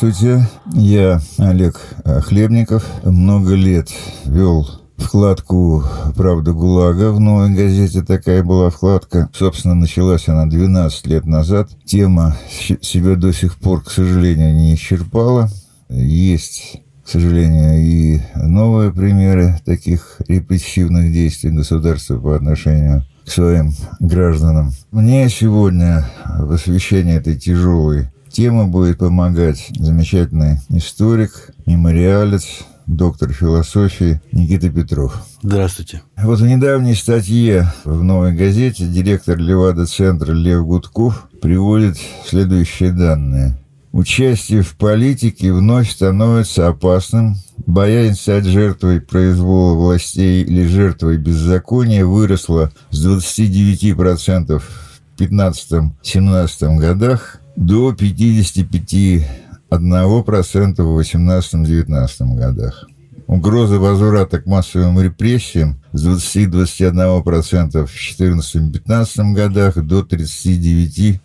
Здравствуйте, я Олег Хлебников. Много лет вел вкладку «Правда ГУЛАГа» в новой газете. Такая была вкладка. Собственно, началась она 12 лет назад. Тема себя до сих пор, к сожалению, не исчерпала. Есть к сожалению, и новые примеры таких репрессивных действий государства по отношению к своим гражданам. Мне сегодня в освещении этой тяжелой темы будет помогать замечательный историк, мемориалец, доктор философии Никита Петров. Здравствуйте. Вот в недавней статье в «Новой газете» директор Левада-центра Лев Гудков приводит следующие данные. Участие в политике вновь становится опасным. Боязнь стать жертвой произвола властей или жертвой беззакония выросла с 29% в 15-17 годах до 55 1% в 18-19 годах. Угроза возврата к массовым репрессиям с 20-21% в 14-15 годах до 39-40%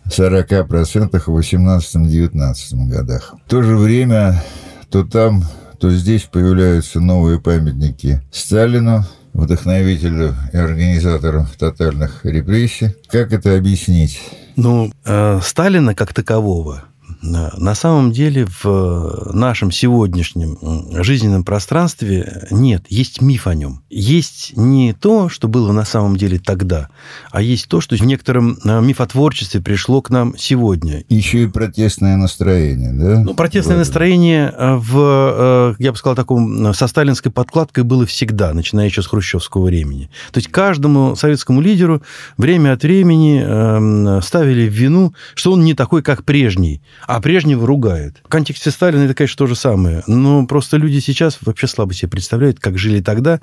в 18-19 годах. В то же время то там, то здесь появляются новые памятники Сталину, вдохновителю и организатору тотальных репрессий. Как это объяснить? Ну, э, Сталина как такового на самом деле в нашем сегодняшнем жизненном пространстве нет, есть миф о нем. Есть не то, что было на самом деле тогда, а есть то, что в некотором э, мифотворчестве пришло к нам сегодня. Еще и протестное настроение, да? Ну, протестное вот. настроение э, в, э, я бы сказал, таком со сталинской подкладкой было всегда, начиная еще с хрущевского времени. То есть каждому советскому лидеру время от времени эм, ставили в вину, что он не такой, как прежний, а прежнего ругает. В контексте Сталина это, конечно, то же самое. Но просто люди сейчас вообще слабо себе представляют, как жили тогда.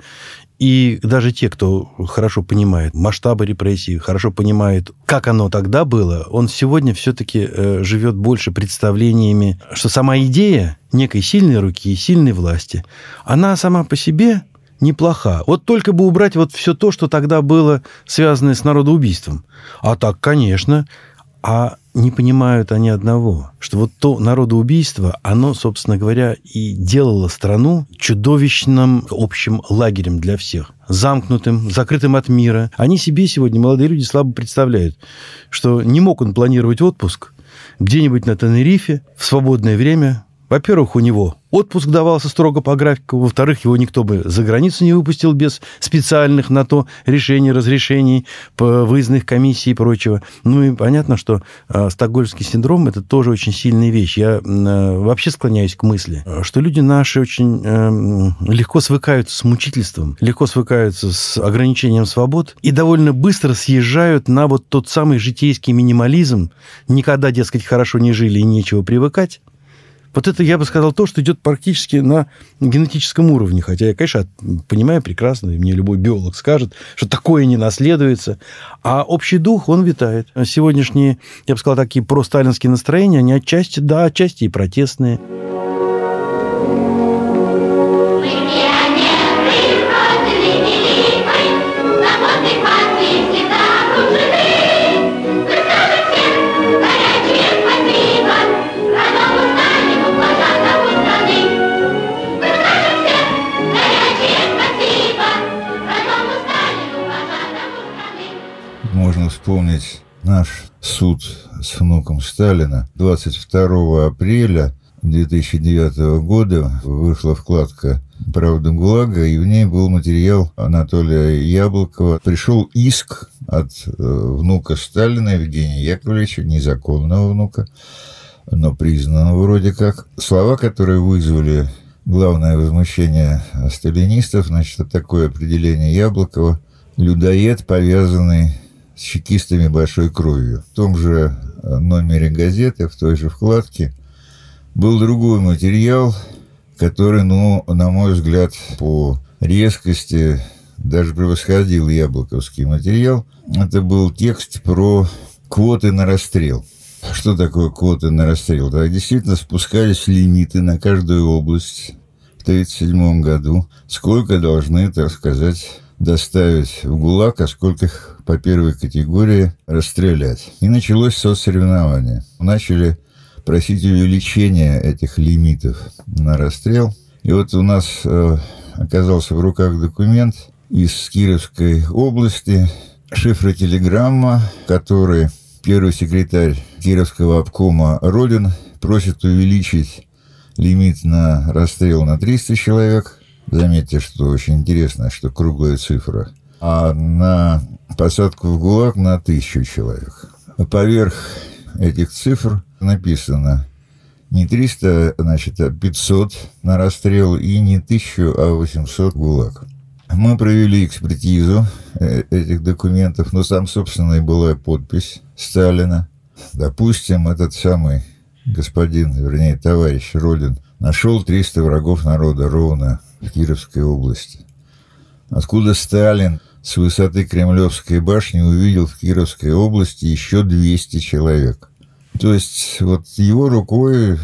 И даже те, кто хорошо понимает масштабы репрессий, хорошо понимает, как оно тогда было, он сегодня все-таки э, живет больше представлениями, что сама идея некой сильной руки и сильной власти, она сама по себе неплоха. Вот только бы убрать вот все то, что тогда было связано с народоубийством. А так, конечно, а не понимают они одного, что вот то народоубийство, оно, собственно говоря, и делало страну чудовищным общим лагерем для всех. Замкнутым, закрытым от мира. Они себе сегодня, молодые люди, слабо представляют, что не мог он планировать отпуск где-нибудь на Тенерифе в свободное время. Во-первых, у него Отпуск давался строго по графику. Во-вторых, его никто бы за границу не выпустил без специальных на то решений, разрешений, выездных комиссий и прочего. Ну и понятно, что э, стокгольмский синдром – это тоже очень сильная вещь. Я э, вообще склоняюсь к мысли, что люди наши очень э, легко свыкаются с мучительством, легко свыкаются с ограничением свобод и довольно быстро съезжают на вот тот самый житейский минимализм. Никогда, дескать, хорошо не жили и нечего привыкать. Вот это, я бы сказал, то, что идет практически на генетическом уровне. Хотя я, конечно, понимаю прекрасно, и мне любой биолог скажет, что такое не наследуется. А общий дух, он витает. Сегодняшние, я бы сказал, такие просталинские настроения, они отчасти, да, отчасти и протестные. Вспомнить наш суд с внуком Сталина. 22 апреля 2009 года вышла вкладка «Правда ГУЛАГа», и в ней был материал Анатолия Яблокова. Пришел иск от э, внука Сталина Евгения Яковлевича, незаконного внука, но признанного вроде как. Слова, которые вызвали главное возмущение сталинистов, значит, такое определение Яблокова – людоед, повязанный с чекистами большой кровью. В том же э, номере газеты, в той же вкладке, был другой материал, который, ну, на мой взгляд, по резкости даже превосходил яблоковский материал. Это был текст про квоты на расстрел. Что такое квоты на расстрел? Да, действительно спускались лимиты на каждую область в 1937 году. Сколько должны, так сказать, доставить в ГУЛАГ, а сколько их по первой категории расстрелять. И началось соцсоревнование. Начали просить увеличения этих лимитов на расстрел. И вот у нас э, оказался в руках документ из Кировской области, шифротелеграмма, который первый секретарь Кировского обкома Родин просит увеличить лимит на расстрел на 300 человек. Заметьте, что очень интересно, что круглая цифра. А на посадку в ГУЛАГ на 1000 человек. Поверх этих цифр написано не 300, значит, а 500 на расстрел и не 1000, а 800 ГУЛАГ. Мы провели экспертизу э, этих документов, но там, собственно, и была подпись Сталина. Допустим, этот самый господин, вернее, товарищ Родин, нашел 300 врагов народа ровно в Кировской области. Откуда Сталин с высоты Кремлевской башни увидел в Кировской области еще 200 человек. То есть вот его рукой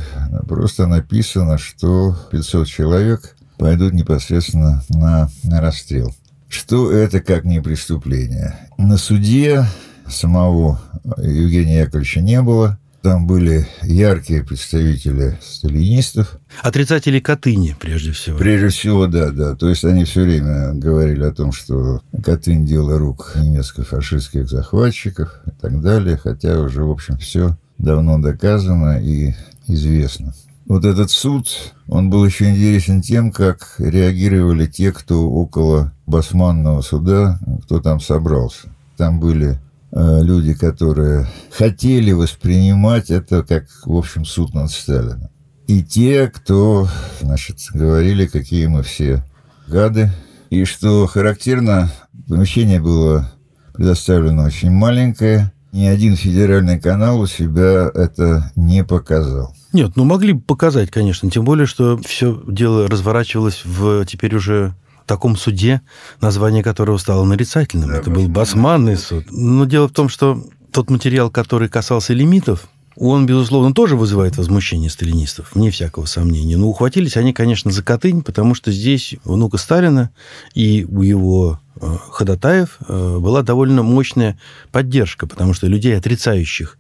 просто написано, что 500 человек пойдут непосредственно на, на расстрел. Что это как не преступление? На суде самого Евгения Яковлевича не было. Там были яркие представители сталинистов. Отрицатели Катыни, прежде всего. Прежде всего, да, да. То есть они все время говорили о том, что Катынь – дело рук немецко-фашистских захватчиков и так далее. Хотя уже, в общем, все давно доказано и известно. Вот этот суд, он был еще интересен тем, как реагировали те, кто около басманного суда, кто там собрался. Там были люди, которые хотели воспринимать это как, в общем, суд над Сталином. И те, кто, значит, говорили, какие мы все гады. И что характерно, помещение было предоставлено очень маленькое, ни один федеральный канал у себя это не показал. Нет, ну могли бы показать, конечно, тем более, что все дело разворачивалось в теперь уже таком суде, название которого стало нарицательным. Да, это был басманный суд. Но дело в том, что тот материал, который касался лимитов, он, безусловно, тоже вызывает возмущение сталинистов, вне всякого сомнения. Но ухватились они, конечно, за Катынь, потому что здесь внука Сталина и у его э, ходатаев э, была довольно мощная поддержка, потому что людей, отрицающих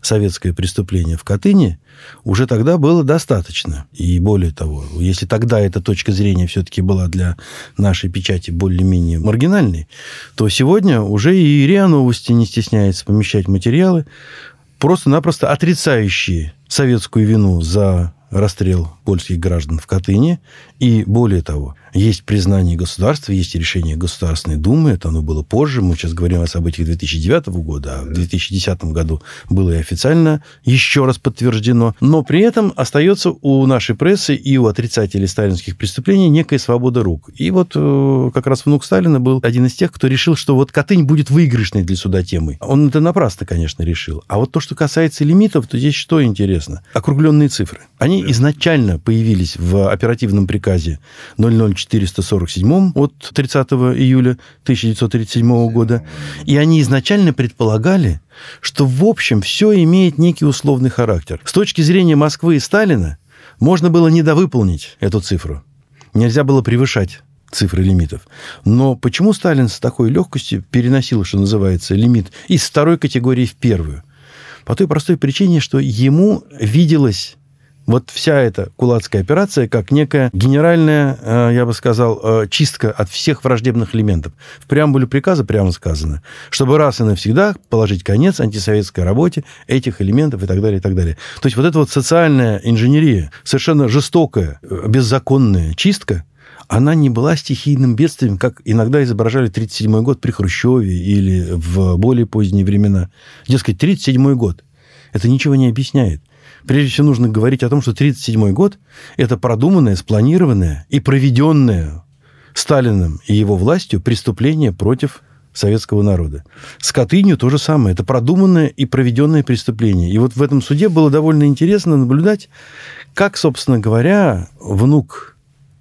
советское преступление в Катыни, уже тогда было достаточно. И более того, если тогда эта точка зрения все-таки была для нашей печати более-менее маргинальной, то сегодня уже и РИА Новости не стесняется помещать материалы, просто-напросто отрицающие советскую вину за расстрел польских граждан в Катыни. И более того, есть признание государства, есть решение Государственной Думы, это оно было позже, мы сейчас говорим о событиях 2009 года, а в 2010 году было и официально еще раз подтверждено, но при этом остается у нашей прессы и у отрицателей сталинских преступлений некая свобода рук. И вот э, как раз внук Сталина был один из тех, кто решил, что вот Катынь будет выигрышной для суда темой. Он это напрасно, конечно, решил. А вот то, что касается лимитов, то здесь что интересно? Округленные цифры. Они изначально появились в оперативном приказе 00447 от 30 июля 1937 года. И они изначально предполагали, что в общем все имеет некий условный характер. С точки зрения Москвы и Сталина можно было недовыполнить эту цифру. Нельзя было превышать цифры лимитов. Но почему Сталин с такой легкостью переносил, что называется, лимит из второй категории в первую? По той простой причине, что ему виделось вот вся эта кулацкая операция как некая генеральная, э, я бы сказал, э, чистка от всех враждебных элементов. В преамбуле приказа прямо сказано, чтобы раз и навсегда положить конец антисоветской работе этих элементов и так далее, и так далее. То есть вот эта вот социальная инженерия, совершенно жестокая, э, беззаконная чистка, она не была стихийным бедствием, как иногда изображали 1937 год при Хрущеве или в более поздние времена. Дескать, 1937 год. Это ничего не объясняет. Прежде всего нужно говорить о том, что 1937 год – это продуманное, спланированное и проведенное Сталиным и его властью преступление против советского народа. С Катынью то же самое. Это продуманное и проведенное преступление. И вот в этом суде было довольно интересно наблюдать, как, собственно говоря, внук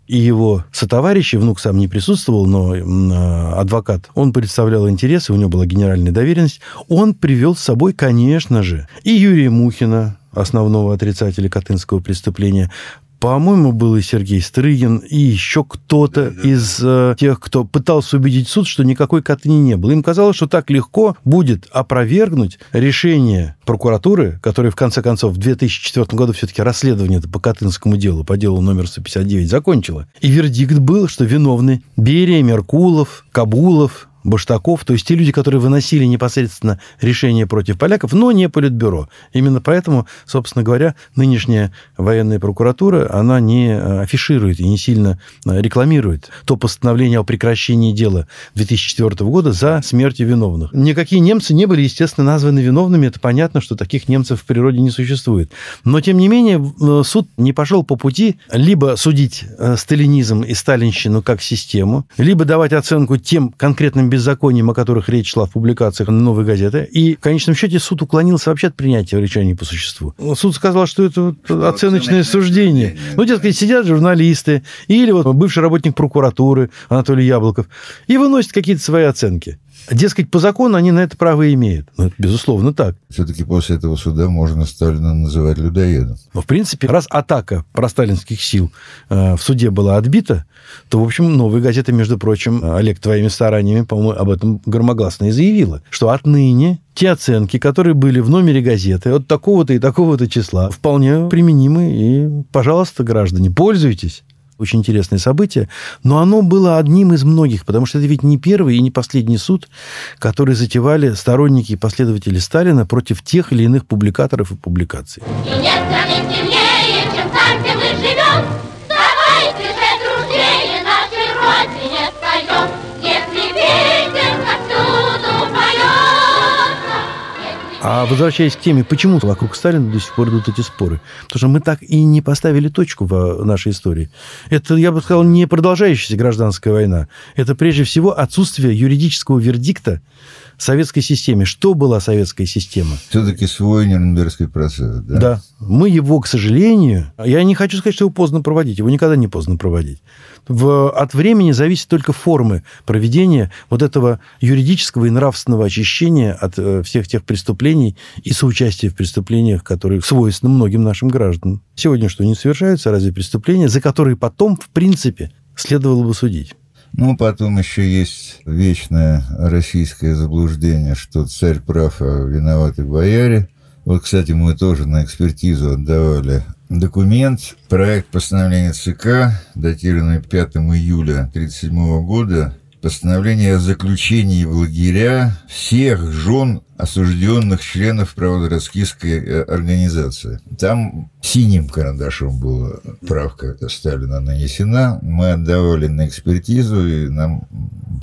и его сотоварищи, внук сам не присутствовал, но а, адвокат, он представлял интересы, у него была генеральная доверенность, он привел с собой, конечно же, и Юрия Мухина, основного отрицателя Катынского преступления, По-моему, был и Сергей Стрыгин, и еще кто-то да, из э, тех, кто пытался убедить суд, что никакой Катыни не было. Им казалось, что так легко будет опровергнуть решение прокуратуры, которая, в конце концов, в 2004 году все-таки расследование по Катынскому делу, по делу номер 159, закончила. И вердикт был, что виновны Берия, Меркулов, Кабулов, Баштаков, то есть те люди, которые выносили непосредственно решение против поляков, но не Политбюро. Именно поэтому, собственно говоря, нынешняя военная прокуратура, она не э, афиширует и не сильно э, рекламирует то постановление о прекращении дела 2004 года за смертью виновных. Никакие немцы не были, естественно, названы виновными. Это понятно, что таких немцев в природе не существует. Но, тем не менее, э, суд не пошел по пути либо судить сталинизм и сталинщину как систему, либо давать оценку тем конкретным беззакониям, о которых речь шла в публикациях «Новой газеты». И в конечном счете суд уклонился вообще от принятия решений по существу. Суд сказал, что это что оценочное суждение. суждение. Ну, дескать, сидят журналисты или вот бывший работник прокуратуры Анатолий Яблоков и выносят какие-то свои оценки. Дескать, по закону они на это право имеют. Ну, это безусловно так. Все-таки после этого суда можно Сталина называть людоедом. Но, в принципе, раз атака просталинских сил э, в суде была отбита, то, в общем, новая газета, между прочим, Олег, твоими стараниями, по-моему, об этом громогласно и заявила, что отныне те оценки, которые были в номере газеты от такого-то и такого-то числа, вполне применимы. И, пожалуйста, граждане, пользуйтесь очень интересное событие, но оно было одним из многих, потому что это ведь не первый и не последний суд, который затевали сторонники и последователи Сталина против тех или иных публикаторов и публикаций. И нет сильнее, чем а возвращаясь к теме, почему вокруг Сталина до сих пор идут эти споры? Потому что мы так и не поставили точку в нашей истории. Это, я бы сказал, не продолжающаяся гражданская война. Это прежде всего отсутствие юридического вердикта советской системе. Что была советская система? Все-таки свой Нюрнбергский процесс, да? Да. Мы его, к сожалению, я не хочу сказать, что его поздно проводить, его никогда не поздно проводить. В, от времени зависит только формы проведения вот этого юридического и нравственного очищения от э, всех тех преступлений и соучастия в преступлениях, которые свойственны многим нашим гражданам. Сегодня что, не совершаются разве преступления, за которые потом, в принципе, следовало бы судить? Ну, потом еще есть вечное российское заблуждение, что царь прав, а виноваты бояре. Вот, кстати, мы тоже на экспертизу отдавали документ, проект постановления ЦК, датированный 5 июля 1937 года, постановление о заключении в лагеря всех жен осужденных членов правозароскистской э, организации. Там синим карандашом была правка Сталина нанесена. Мы отдавали на экспертизу, и нам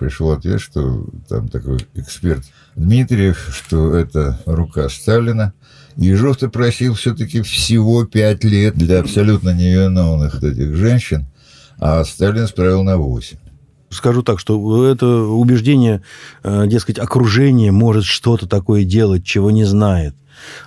пришел ответ, что там такой эксперт Дмитриев, что это рука Сталина. Ежов-то просил все-таки всего пять лет для абсолютно невиновных этих женщин, а Сталин справил на восемь. Скажу так, что это убеждение, э, дескать, окружение может что-то такое делать, чего не знает.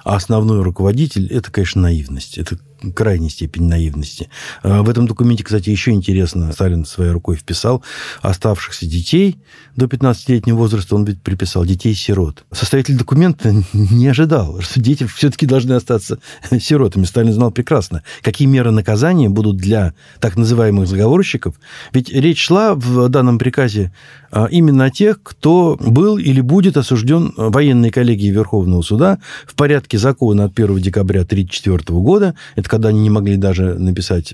А основной руководитель – это, конечно, наивность. Это крайней степени наивности. А, в этом документе, кстати, еще интересно, Сталин своей рукой вписал оставшихся детей до 15-летнего возраста, он ведь приписал детей-сирот. Составитель документа не ожидал, что дети все-таки должны остаться сиротами. Сталин знал прекрасно, какие меры наказания будут для так называемых заговорщиков. Ведь речь шла в данном приказе а, именно о тех, кто был или будет осужден военной коллегией Верховного суда в порядке закона от 1 декабря 1934 года. Это когда они не могли даже написать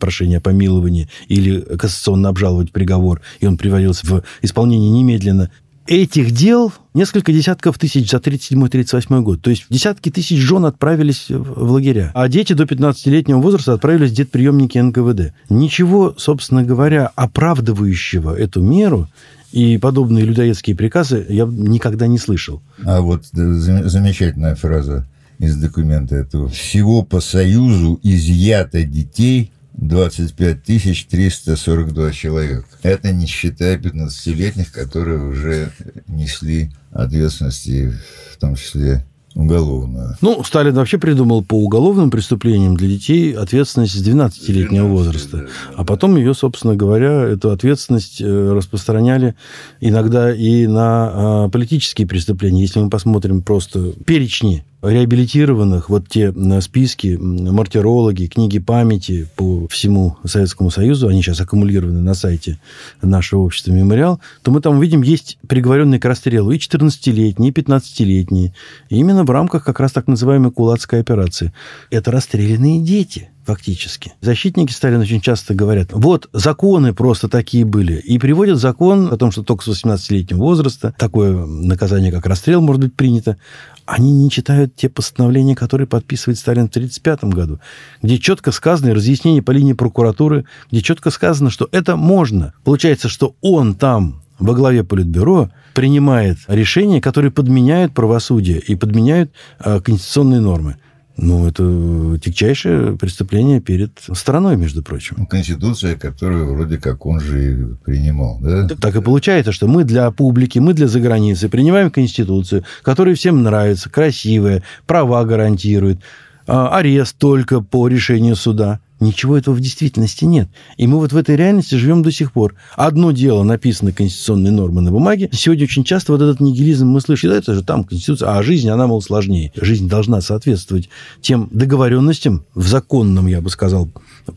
прошение о помиловании или кассационно обжаловать приговор, и он приводился в исполнение немедленно. Этих дел несколько десятков тысяч за 37-38 год. То есть десятки тысяч жен отправились в лагеря. А дети до 15-летнего возраста отправились в детприемники НКВД. Ничего, собственно говоря, оправдывающего эту меру и подобные людоедские приказы я никогда не слышал. А вот замечательная фраза из документа этого. Всего по Союзу изъято детей 25 342 человека. Это не считая 15-летних, которые уже несли ответственности, в том числе уголовную. Ну, Сталин вообще придумал по уголовным преступлениям для детей ответственность с 12-летнего возраста. Да, да, а потом ее, собственно говоря, эту ответственность э, распространяли иногда и на а, политические преступления. Если мы посмотрим просто перечни реабилитированных, вот те списки, мартирологи, книги памяти по всему Советскому Союзу, они сейчас аккумулированы на сайте нашего общества «Мемориал», то мы там увидим, есть приговоренные к расстрелу и 14-летние, и 15-летние. именно в рамках как раз так называемой кулацкой операции. Это расстрелянные дети фактически. Защитники Сталина очень часто говорят, вот законы просто такие были, и приводят закон о том, что только с 18-летнего возраста такое наказание, как расстрел, может быть принято. Они не читают те постановления, которые подписывает Сталин в 1935 году, где четко сказано, разъяснение по линии прокуратуры, где четко сказано, что это можно. Получается, что он там во главе Политбюро принимает решения, которые подменяют правосудие и подменяют э, конституционные нормы. Ну, это тягчайшее преступление перед страной, между прочим. Ну, конституция, которую вроде как он же и принимал, да? Так, так и получается, что мы для публики, мы для заграницы принимаем Конституцию, которая всем нравится, красивая, права гарантирует, а, арест только по решению суда. Ничего этого в действительности нет. И мы вот в этой реальности живем до сих пор. Одно дело написаны конституционные нормы на бумаге. Сегодня очень часто вот этот нигилизм мы слышим. Да, это же там конституция, а жизнь, она, мол, сложнее. Жизнь должна соответствовать тем договоренностям в законном, я бы сказал,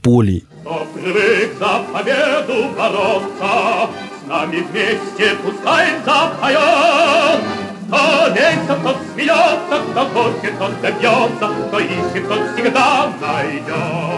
поле. Кто привык за победу бороться, с нами вместе пускай запоет. Кто весело, тот смеется, кто хочет, тот добьется, кто ищет, тот всегда найдет.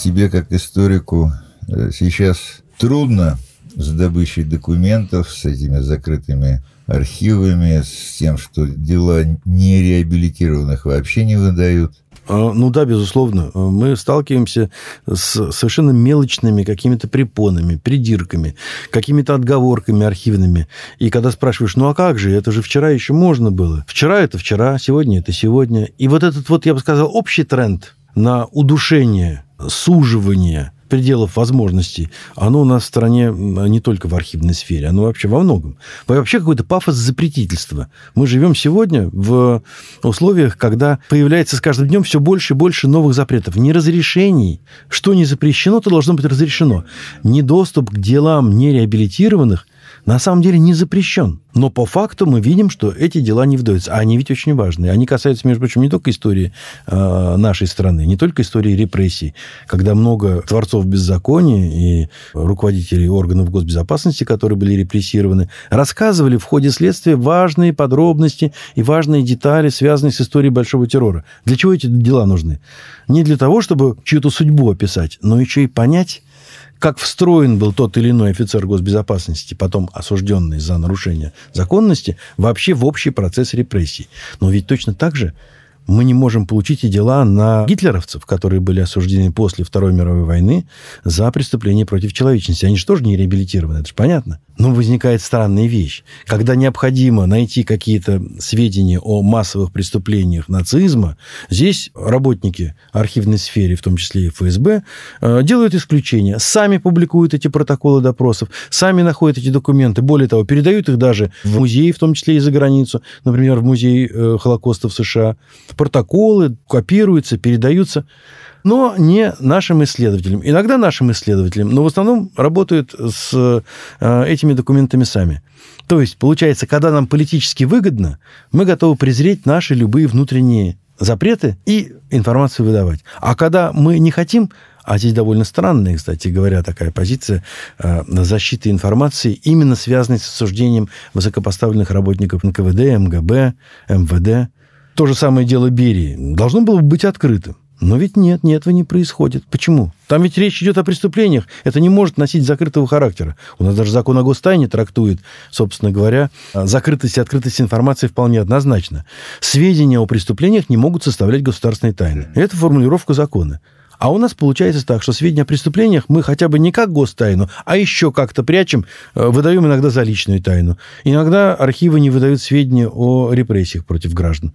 Тебе, как историку, э, сейчас трудно с добычей документов, с этими закрытыми архивами, с тем, что дела нереабилитированных вообще не выдают. А, ну да, безусловно. Мы сталкиваемся с совершенно мелочными какими-то препонами, придирками, какими-то отговорками архивными. И когда спрашиваешь, ну а как же, это же вчера еще можно было. Вчера это вчера, сегодня это сегодня. И вот этот вот, я бы сказал, общий тренд на удушение, суживание – пределов возможностей, оно у нас в стране не только в архивной сфере, оно вообще во многом. Вообще какой-то пафос запретительства. Мы живем сегодня в условиях, когда появляется с каждым днем все больше и больше новых запретов, не разрешений. Что не запрещено, то должно быть разрешено. Недоступ к делам нереабилитированных на самом деле не запрещен. Но по факту мы видим, что эти дела не вдаются. А они ведь очень важные. Они касаются, между прочим, не только истории э, нашей страны, не только истории репрессий, когда много творцов беззакония и руководителей органов госбезопасности, которые были репрессированы, рассказывали в ходе следствия важные подробности и важные детали, связанные с историей большого террора. Для чего эти дела нужны? Не для того, чтобы чью-то судьбу описать, но еще и понять, как встроен был тот или иной офицер госбезопасности, потом осужденный за нарушение законности, вообще в общий процесс репрессий. Но ведь точно так же мы не можем получить и дела на гитлеровцев, которые были осуждены после Второй мировой войны за преступления против человечности. Они же тоже не реабилитированы, это же понятно. Но возникает странная вещь. Когда необходимо найти какие-то сведения о массовых преступлениях нацизма, здесь работники архивной сферы, в том числе и ФСБ, э, делают исключения. Сами публикуют эти протоколы допросов, сами находят эти документы. Более того, передают их даже в музеи, в том числе и за границу. Например, в музей э, Холокоста в США. Протоколы копируются, передаются но не нашим исследователям. Иногда нашим исследователям, но в основном работают с э, этими документами сами. То есть, получается, когда нам политически выгодно, мы готовы презреть наши любые внутренние запреты и информацию выдавать. А когда мы не хотим, а здесь довольно странная, кстати говоря, такая позиция э, защиты информации, именно связанной с осуждением высокопоставленных работников НКВД, МГБ, МВД. То же самое дело Берии. Должно было быть открытым. Но ведь нет, нет, этого не происходит. Почему? Там ведь речь идет о преступлениях. Это не может носить закрытого характера. У нас даже закон о гостайне трактует, собственно говоря, закрытость и открытость информации вполне однозначно. Сведения о преступлениях не могут составлять государственной тайны. Это формулировка закона. А у нас получается так, что сведения о преступлениях мы хотя бы не как гостайну, а еще как-то прячем, э, выдаем иногда за личную тайну. Иногда архивы не выдают сведения о репрессиях против граждан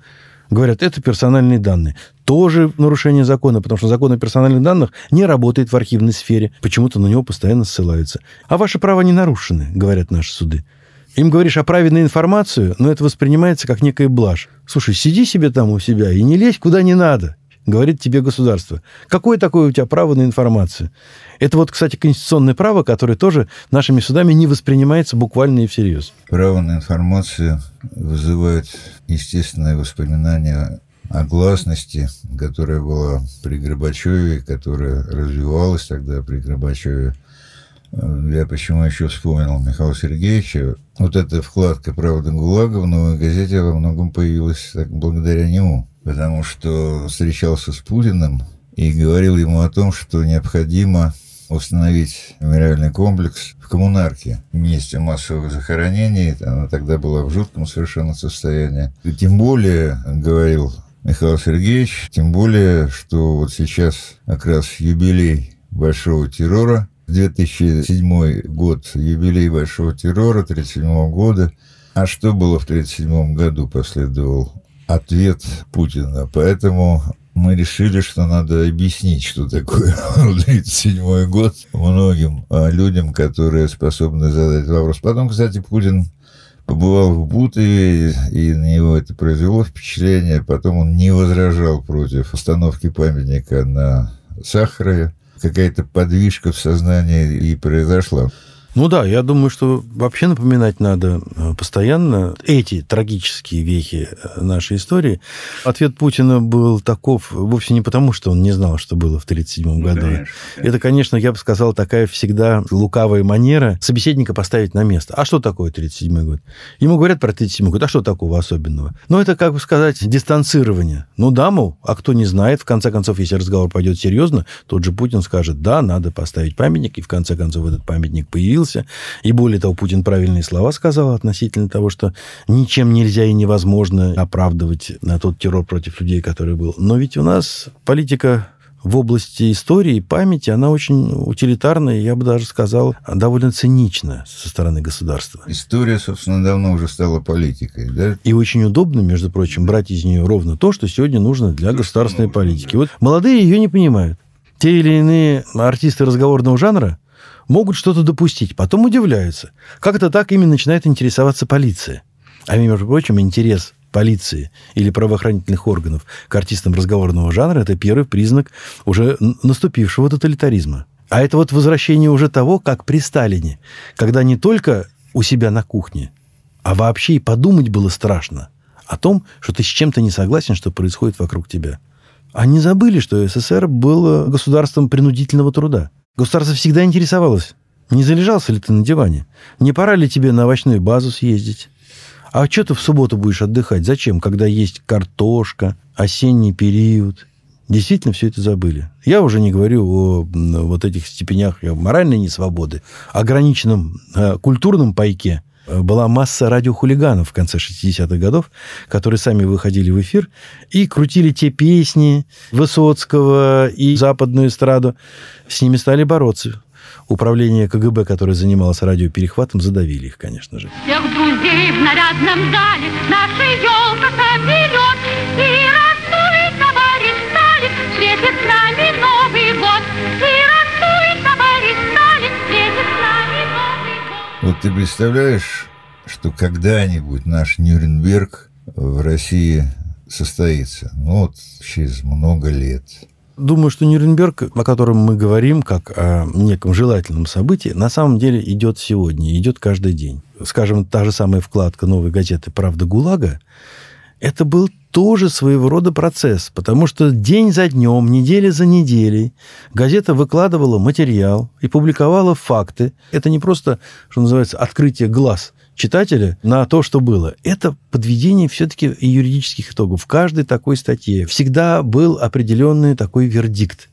говорят, это персональные данные. Тоже нарушение закона, потому что закон о персональных данных не работает в архивной сфере. Почему-то на него постоянно ссылаются. А ваши права не нарушены, говорят наши суды. Им говоришь о праве на информацию, но это воспринимается как некая блажь. Слушай, сиди себе там у себя и не лезь куда не надо. Говорит тебе государство. Какое такое у тебя право на информацию? Это вот, кстати, конституционное право, которое тоже нашими судами не воспринимается буквально и всерьез. Право на информацию вызывает естественное воспоминание о гласности, которая была при Горбачеве, которая развивалась тогда при Горбачеве. Я почему еще вспомнил Михаила Сергеевича. Вот эта вкладка «Правда ГУЛАГа» в «Новой газете» во многом появилась так, благодаря нему потому что встречался с Путиным и говорил ему о том, что необходимо установить мемориальный комплекс в коммунарке, месте массовых захоронений. Она тогда была в жутком совершенно состоянии. И тем более, говорил Михаил Сергеевич, тем более, что вот сейчас как раз юбилей Большого террора, 2007 год, юбилей Большого террора 1937 года. А что было в 1937 году, последовал ответ Путина. Поэтому мы решили, что надо объяснить, что такое 1937 год многим а, людям, которые способны задать вопрос. Потом, кстати, Путин побывал в Бутове, и на него это произвело впечатление. Потом он не возражал против установки памятника на Сахарове. Какая-то подвижка в сознании и произошла. Ну да, я думаю, что вообще напоминать надо э, постоянно эти трагические вехи э, нашей истории. Ответ Путина был таков вовсе не потому, что он не знал, что было в 1937 году. Конечно. Это, конечно, я бы сказал, такая всегда лукавая манера собеседника поставить на место. А что такое 1937 год? Ему говорят про 1937 год, а что такого особенного? Ну, это, как бы сказать, дистанцирование. Ну да, мол, а кто не знает, в конце концов, если разговор пойдет серьезно, тот же Путин скажет, да, надо поставить памятник, и в конце концов этот памятник появился появился. И более того, Путин правильные слова сказал относительно того, что ничем нельзя и невозможно оправдывать на тот террор против людей, который был. Но ведь у нас политика в области истории и памяти, она очень утилитарная, я бы даже сказал, довольно цинична со стороны государства. История, собственно, давно уже стала политикой, да? И очень удобно, между прочим, брать из нее ровно то, что сегодня нужно для то, государственной политики. Вот молодые ее не понимают. Те или иные артисты разговорного жанра могут что-то допустить, потом удивляются. Как это так ими начинает интересоваться полиция? А между прочим, интерес полиции или правоохранительных органов к артистам разговорного жанра – это первый признак уже наступившего тоталитаризма. А это вот возвращение уже того, как при Сталине, когда не только у себя на кухне, а вообще и подумать было страшно о том, что ты с чем-то не согласен, что происходит вокруг тебя. Они забыли, что СССР был государством принудительного труда. Государство всегда интересовалось, не залежался ли ты на диване, не пора ли тебе на овощную базу съездить. А что ты в субботу будешь отдыхать? Зачем, когда есть картошка, осенний период? Действительно все это забыли. Я уже не говорю о вот этих степенях моральной несвободы, ограниченном э, культурном пайке – была масса радиохулиганов в конце 60-х годов, которые сами выходили в эфир и крутили те песни Высоцкого и западную эстраду. С ними стали бороться. Управление КГБ, которое занималось радиоперехватом, задавили их, конечно же. Всех друзей в нарядном зале наша елка соберет, и раздует товарищ Сталин, светит нами вот ты представляешь, что когда-нибудь наш Нюрнберг в России состоится? Ну вот через много лет. Думаю, что Нюрнберг, о котором мы говорим, как о неком желательном событии, на самом деле идет сегодня, идет каждый день. Скажем, та же самая вкладка новой газеты «Правда ГУЛАГа» это был тоже своего рода процесс, потому что день за днем, неделя за неделей газета выкладывала материал и публиковала факты. Это не просто, что называется, открытие глаз читателя на то, что было. Это подведение все-таки юридических итогов. В каждой такой статье всегда был определенный такой вердикт.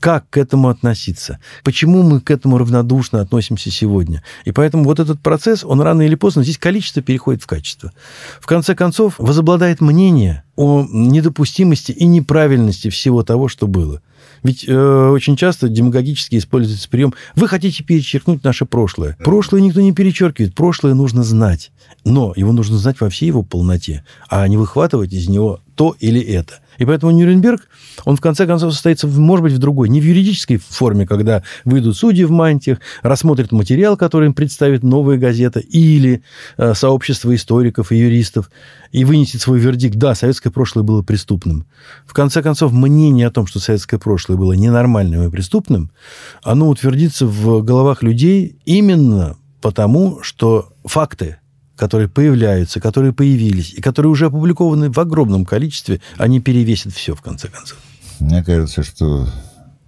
Как к этому относиться? Почему мы к этому равнодушно относимся сегодня? И поэтому вот этот процесс, он рано или поздно, здесь количество переходит в качество. В конце концов, возобладает мнение о недопустимости и неправильности всего того, что было. Ведь э, очень часто демагогически используется прием «вы хотите перечеркнуть наше прошлое». Прошлое никто не перечеркивает, прошлое нужно знать. Но его нужно знать во всей его полноте, а не выхватывать из него то или это. И поэтому Нюрнберг, он в конце концов состоится, может быть, в другой. Не в юридической форме, когда выйдут судьи в мантиях, рассмотрят материал, который им представит новая газета, или э, сообщество историков и юристов, и вынесет свой вердикт. Да, советское прошлое было преступным. В конце концов, мнение о том, что советское прошлое было ненормальным и преступным, оно утвердится в головах людей именно потому, что факты которые появляются, которые появились, и которые уже опубликованы в огромном количестве, они перевесят все, в конце концов. Мне кажется, что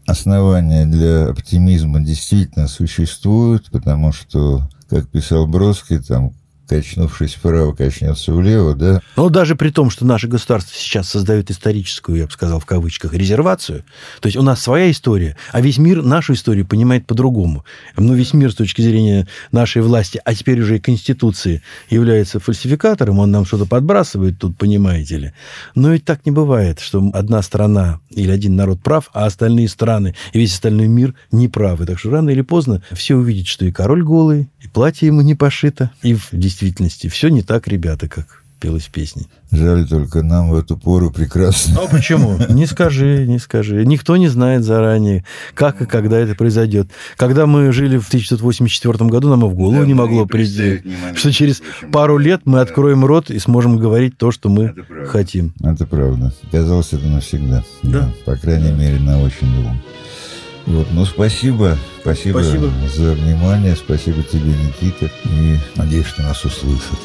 основания для оптимизма действительно существуют, потому что, как писал Бродский, там качнувшись вправо, качнется влево, да? Но даже при том, что наше государство сейчас создает историческую, я бы сказал, в кавычках, резервацию, то есть у нас своя история, а весь мир нашу историю понимает по-другому. Но весь мир с точки зрения нашей власти, а теперь уже и Конституции, является фальсификатором, он нам что-то подбрасывает тут, понимаете ли. Но ведь так не бывает, что одна страна или один народ прав, а остальные страны и весь остальной мир не правы. Так что рано или поздно все увидят, что и король голый, и платье ему не пошито, и в действительности все не так, ребята, как пелось в песне. Жаль только нам в эту пору прекрасно. Ну, почему? Не скажи, не скажи. Никто не знает заранее, как и когда это произойдет. Когда мы жили в 1984 году, нам и в голову да, не могло прийти, что через пару лет мы откроем рот и сможем говорить то, что мы это хотим. Это правда. Казалось, это навсегда. Да. да. По крайней мере, на очень долго. Вот, ну, спасибо. Спасибо, спасибо за внимание. Спасибо тебе, Никита. И надеюсь, что нас услышат.